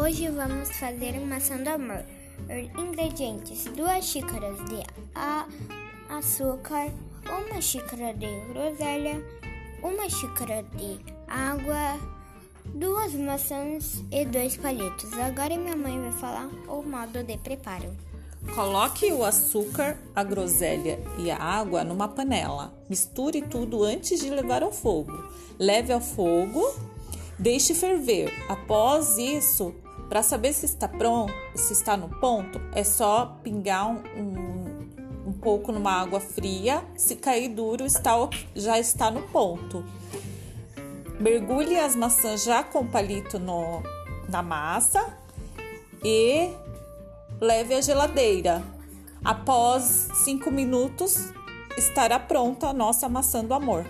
Hoje vamos fazer maçã do amor. Ingredientes: 2 xícaras de açúcar, 1 xícara de groselha, 1 xícara de água, duas maçãs e dois palitos. Agora minha mãe vai falar o modo de preparo. Coloque o açúcar, a groselha e a água numa panela. Misture tudo antes de levar ao fogo. Leve ao fogo, deixe ferver. Após isso, para saber se está pronto, se está no ponto, é só pingar um, um, um pouco numa água fria. Se cair duro, está, já está no ponto. Mergulhe as maçãs já com palito no, na massa e leve à geladeira. Após 5 minutos, estará pronta a nossa maçã do amor.